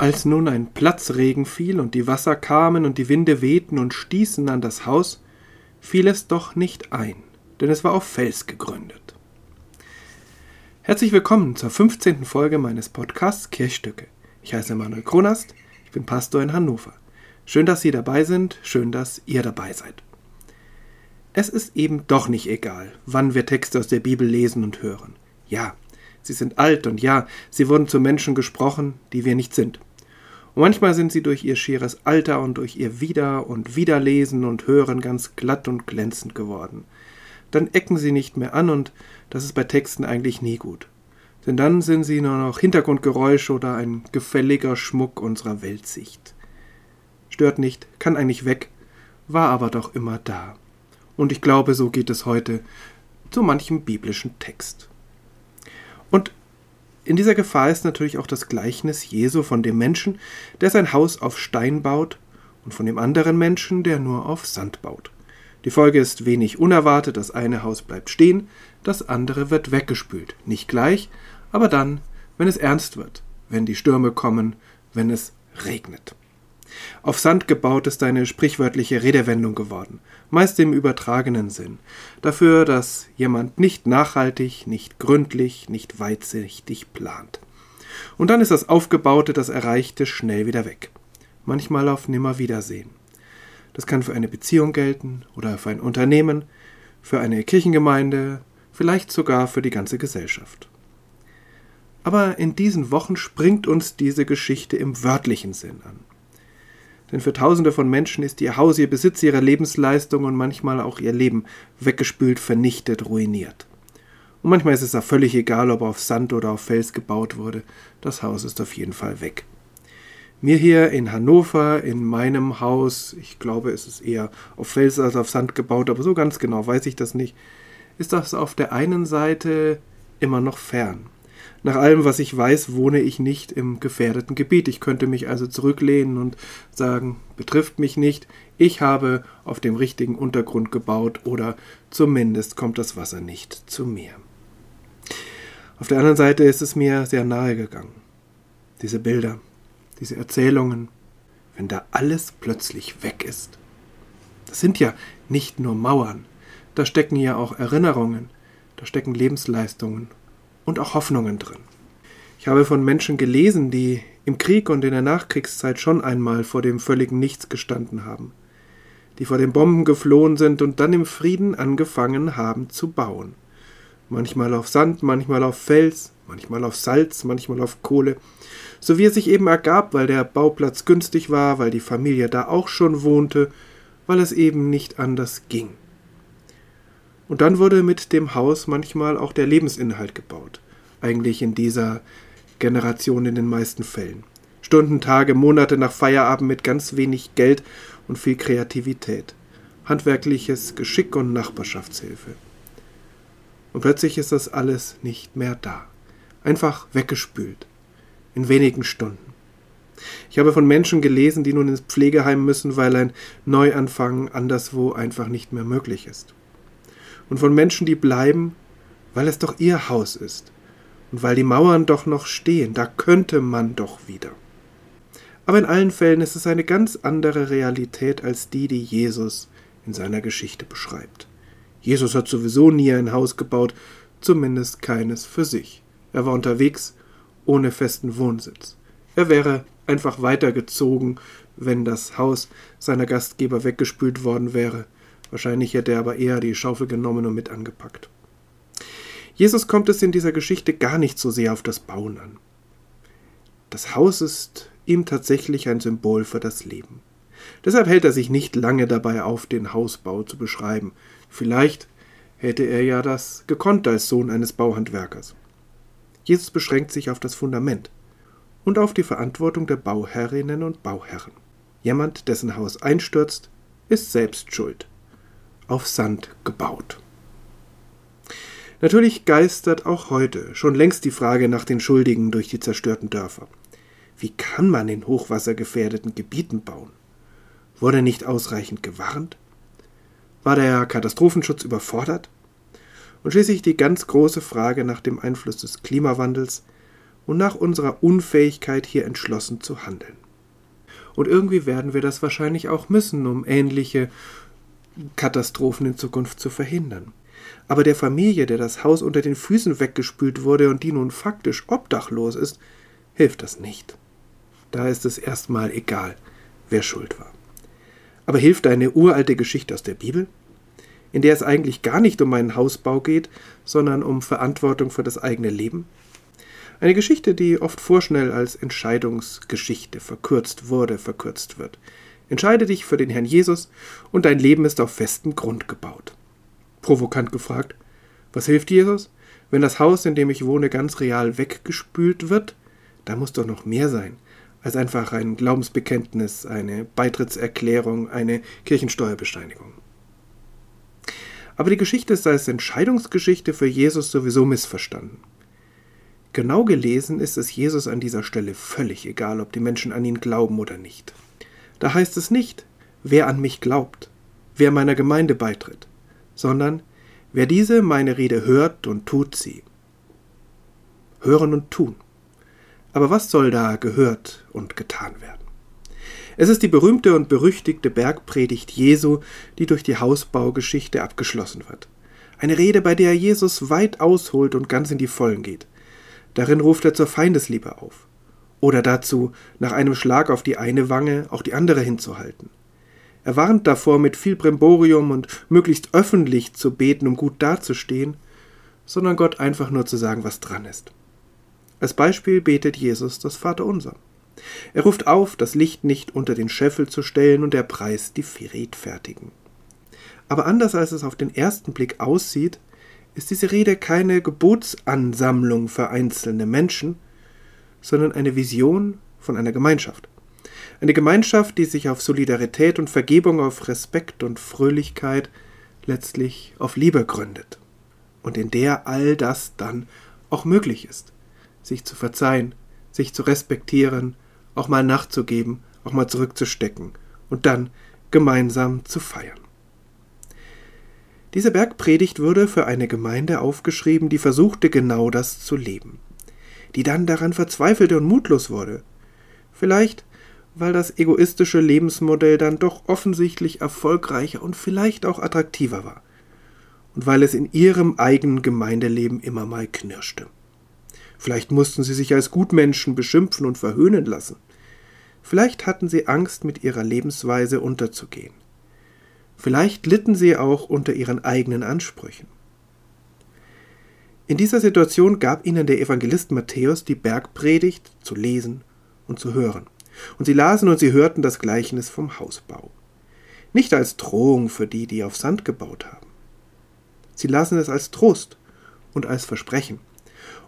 Als nun ein Platzregen fiel und die Wasser kamen und die Winde wehten und stießen an das Haus, fiel es doch nicht ein, denn es war auf Fels gegründet. Herzlich willkommen zur 15. Folge meines Podcasts Kirchstücke. Ich heiße Manuel Kronast, ich bin Pastor in Hannover. Schön, dass Sie dabei sind, schön, dass ihr dabei seid. Es ist eben doch nicht egal, wann wir Texte aus der Bibel lesen und hören. Ja, sie sind alt und ja, sie wurden zu Menschen gesprochen, die wir nicht sind. Und manchmal sind sie durch ihr schieres Alter und durch ihr Wieder- und Wiederlesen und Hören ganz glatt und glänzend geworden. Dann ecken sie nicht mehr an und das ist bei Texten eigentlich nie gut. Denn dann sind sie nur noch Hintergrundgeräusche oder ein gefälliger Schmuck unserer Weltsicht. Stört nicht, kann eigentlich weg, war aber doch immer da. Und ich glaube, so geht es heute zu manchem biblischen Text. Und in dieser Gefahr ist natürlich auch das Gleichnis Jesu von dem Menschen, der sein Haus auf Stein baut, und von dem anderen Menschen, der nur auf Sand baut. Die Folge ist wenig unerwartet, das eine Haus bleibt stehen, das andere wird weggespült. Nicht gleich, aber dann, wenn es ernst wird, wenn die Stürme kommen, wenn es regnet. Auf Sand gebaut ist eine sprichwörtliche Redewendung geworden, meist im übertragenen Sinn, dafür, dass jemand nicht nachhaltig, nicht gründlich, nicht weitsichtig plant. Und dann ist das Aufgebaute, das Erreichte schnell wieder weg. Manchmal auf Nimmerwiedersehen. Das kann für eine Beziehung gelten oder für ein Unternehmen, für eine Kirchengemeinde, vielleicht sogar für die ganze Gesellschaft. Aber in diesen Wochen springt uns diese Geschichte im wörtlichen Sinn an. Denn für Tausende von Menschen ist ihr Haus, ihr Besitz, ihre Lebensleistung und manchmal auch ihr Leben weggespült, vernichtet, ruiniert. Und manchmal ist es auch völlig egal, ob auf Sand oder auf Fels gebaut wurde. Das Haus ist auf jeden Fall weg. Mir hier in Hannover, in meinem Haus, ich glaube, es ist eher auf Fels als auf Sand gebaut, aber so ganz genau weiß ich das nicht, ist das auf der einen Seite immer noch fern. Nach allem, was ich weiß, wohne ich nicht im gefährdeten Gebiet. Ich könnte mich also zurücklehnen und sagen, betrifft mich nicht. Ich habe auf dem richtigen Untergrund gebaut oder zumindest kommt das Wasser nicht zu mir. Auf der anderen Seite ist es mir sehr nahe gegangen. Diese Bilder, diese Erzählungen, wenn da alles plötzlich weg ist. Das sind ja nicht nur Mauern, da stecken ja auch Erinnerungen, da stecken Lebensleistungen und auch Hoffnungen drin. Ich habe von Menschen gelesen, die im Krieg und in der Nachkriegszeit schon einmal vor dem völligen Nichts gestanden haben, die vor den Bomben geflohen sind und dann im Frieden angefangen haben zu bauen. Manchmal auf Sand, manchmal auf Fels, manchmal auf Salz, manchmal auf Kohle, so wie es sich eben ergab, weil der Bauplatz günstig war, weil die Familie da auch schon wohnte, weil es eben nicht anders ging. Und dann wurde mit dem Haus manchmal auch der Lebensinhalt gebaut. Eigentlich in dieser Generation in den meisten Fällen. Stunden, Tage, Monate nach Feierabend mit ganz wenig Geld und viel Kreativität. Handwerkliches Geschick und Nachbarschaftshilfe. Und plötzlich ist das alles nicht mehr da. Einfach weggespült. In wenigen Stunden. Ich habe von Menschen gelesen, die nun ins Pflegeheim müssen, weil ein Neuanfang anderswo einfach nicht mehr möglich ist und von Menschen, die bleiben, weil es doch ihr Haus ist und weil die Mauern doch noch stehen, da könnte man doch wieder. Aber in allen Fällen ist es eine ganz andere Realität als die, die Jesus in seiner Geschichte beschreibt. Jesus hat sowieso nie ein Haus gebaut, zumindest keines für sich. Er war unterwegs, ohne festen Wohnsitz. Er wäre einfach weitergezogen, wenn das Haus seiner Gastgeber weggespült worden wäre, Wahrscheinlich hätte er aber eher die Schaufel genommen und mit angepackt. Jesus kommt es in dieser Geschichte gar nicht so sehr auf das Bauen an. Das Haus ist ihm tatsächlich ein Symbol für das Leben. Deshalb hält er sich nicht lange dabei auf, den Hausbau zu beschreiben. Vielleicht hätte er ja das gekonnt als Sohn eines Bauhandwerkers. Jesus beschränkt sich auf das Fundament und auf die Verantwortung der Bauherrinnen und Bauherren. Jemand, dessen Haus einstürzt, ist selbst schuld auf Sand gebaut. Natürlich geistert auch heute schon längst die Frage nach den Schuldigen durch die zerstörten Dörfer. Wie kann man in hochwassergefährdeten Gebieten bauen? Wurde nicht ausreichend gewarnt? War der Katastrophenschutz überfordert? Und schließlich die ganz große Frage nach dem Einfluss des Klimawandels und nach unserer Unfähigkeit hier entschlossen zu handeln. Und irgendwie werden wir das wahrscheinlich auch müssen, um ähnliche Katastrophen in Zukunft zu verhindern. Aber der Familie, der das Haus unter den Füßen weggespült wurde und die nun faktisch obdachlos ist, hilft das nicht. Da ist es erstmal egal, wer schuld war. Aber hilft eine uralte Geschichte aus der Bibel, in der es eigentlich gar nicht um einen Hausbau geht, sondern um Verantwortung für das eigene Leben? Eine Geschichte, die oft vorschnell als Entscheidungsgeschichte verkürzt wurde, verkürzt wird. Entscheide dich für den Herrn Jesus und dein Leben ist auf festem Grund gebaut. Provokant gefragt, was hilft Jesus? Wenn das Haus, in dem ich wohne, ganz real weggespült wird, da muss doch noch mehr sein als einfach ein Glaubensbekenntnis, eine Beitrittserklärung, eine Kirchensteuerbescheinigung. Aber die Geschichte ist als Entscheidungsgeschichte für Jesus sowieso missverstanden. Genau gelesen ist es Jesus an dieser Stelle völlig egal, ob die Menschen an ihn glauben oder nicht. Da heißt es nicht, wer an mich glaubt, wer meiner Gemeinde beitritt, sondern wer diese meine Rede hört und tut sie. Hören und tun. Aber was soll da gehört und getan werden? Es ist die berühmte und berüchtigte Bergpredigt Jesu, die durch die Hausbaugeschichte abgeschlossen wird. Eine Rede, bei der Jesus weit ausholt und ganz in die Vollen geht. Darin ruft er zur Feindesliebe auf. Oder dazu, nach einem Schlag auf die eine Wange auch die andere hinzuhalten. Er warnt davor, mit viel Bremborium und möglichst öffentlich zu beten, um gut dazustehen, sondern Gott einfach nur zu sagen, was dran ist. Als Beispiel betet Jesus das Vaterunser. Er ruft auf, das Licht nicht unter den Scheffel zu stellen und er preist die Friedfertigen. Aber anders als es auf den ersten Blick aussieht, ist diese Rede keine Gebotsansammlung für einzelne Menschen, sondern eine Vision von einer Gemeinschaft. Eine Gemeinschaft, die sich auf Solidarität und Vergebung, auf Respekt und Fröhlichkeit, letztlich auf Liebe gründet. Und in der all das dann auch möglich ist sich zu verzeihen, sich zu respektieren, auch mal nachzugeben, auch mal zurückzustecken und dann gemeinsam zu feiern. Diese Bergpredigt würde für eine Gemeinde aufgeschrieben, die versuchte genau das zu leben, die dann daran verzweifelte und mutlos wurde. Vielleicht, weil das egoistische Lebensmodell dann doch offensichtlich erfolgreicher und vielleicht auch attraktiver war, und weil es in ihrem eigenen Gemeindeleben immer mal knirschte. Vielleicht mussten sie sich als Gutmenschen beschimpfen und verhöhnen lassen. Vielleicht hatten sie Angst, mit ihrer Lebensweise unterzugehen. Vielleicht litten sie auch unter ihren eigenen Ansprüchen. In dieser Situation gab ihnen der Evangelist Matthäus die Bergpredigt zu lesen und zu hören. Und sie lasen und sie hörten das Gleichnis vom Hausbau. Nicht als Drohung für die, die auf Sand gebaut haben. Sie lasen es als Trost und als Versprechen.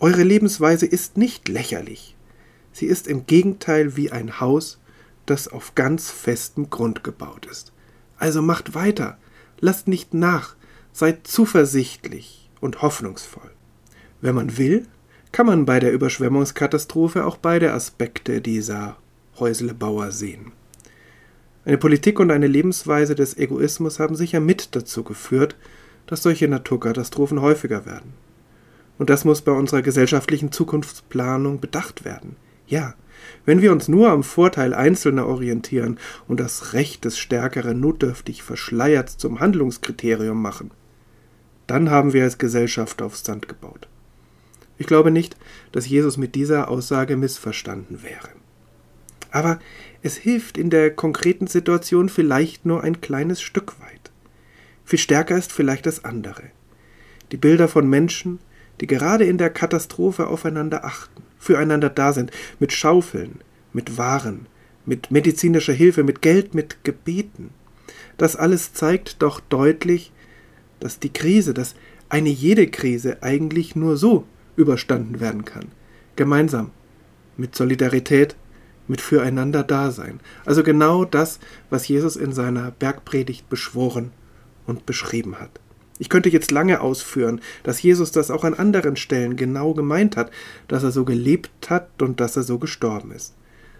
Eure Lebensweise ist nicht lächerlich. Sie ist im Gegenteil wie ein Haus, das auf ganz festem Grund gebaut ist. Also macht weiter, lasst nicht nach, seid zuversichtlich und hoffnungsvoll. Wenn man will, kann man bei der Überschwemmungskatastrophe auch beide Aspekte dieser Häuslebauer sehen. Eine Politik und eine Lebensweise des Egoismus haben sicher mit dazu geführt, dass solche Naturkatastrophen häufiger werden. Und das muss bei unserer gesellschaftlichen Zukunftsplanung bedacht werden. Ja, wenn wir uns nur am Vorteil Einzelner orientieren und das Recht des Stärkeren notdürftig verschleiert zum Handlungskriterium machen, dann haben wir als Gesellschaft auf Sand gebaut. Ich glaube nicht, dass Jesus mit dieser Aussage missverstanden wäre. Aber es hilft in der konkreten Situation vielleicht nur ein kleines Stück weit. Viel stärker ist vielleicht das andere. Die Bilder von Menschen, die gerade in der Katastrophe aufeinander achten, füreinander da sind, mit Schaufeln, mit Waren, mit medizinischer Hilfe, mit Geld, mit Gebeten. Das alles zeigt doch deutlich, dass die Krise, dass eine jede Krise eigentlich nur so überstanden werden kann. Gemeinsam, mit Solidarität, mit füreinander Dasein. Also genau das, was Jesus in seiner Bergpredigt beschworen und beschrieben hat. Ich könnte jetzt lange ausführen, dass Jesus das auch an anderen Stellen genau gemeint hat, dass er so gelebt hat und dass er so gestorben ist,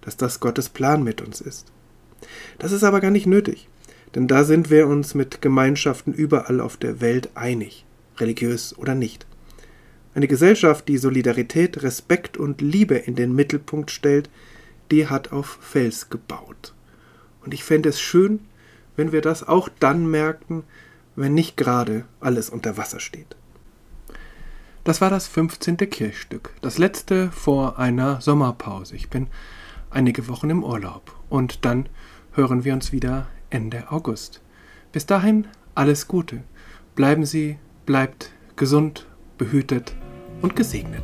dass das Gottes Plan mit uns ist. Das ist aber gar nicht nötig, denn da sind wir uns mit Gemeinschaften überall auf der Welt einig, religiös oder nicht. Eine Gesellschaft, die Solidarität, Respekt und Liebe in den Mittelpunkt stellt, die hat auf Fels gebaut. Und ich fände es schön, wenn wir das auch dann merken, wenn nicht gerade alles unter Wasser steht. Das war das 15. Kirchstück, das letzte vor einer Sommerpause. Ich bin einige Wochen im Urlaub und dann hören wir uns wieder Ende August. Bis dahin alles Gute. Bleiben Sie, bleibt gesund, behütet und gesegnet.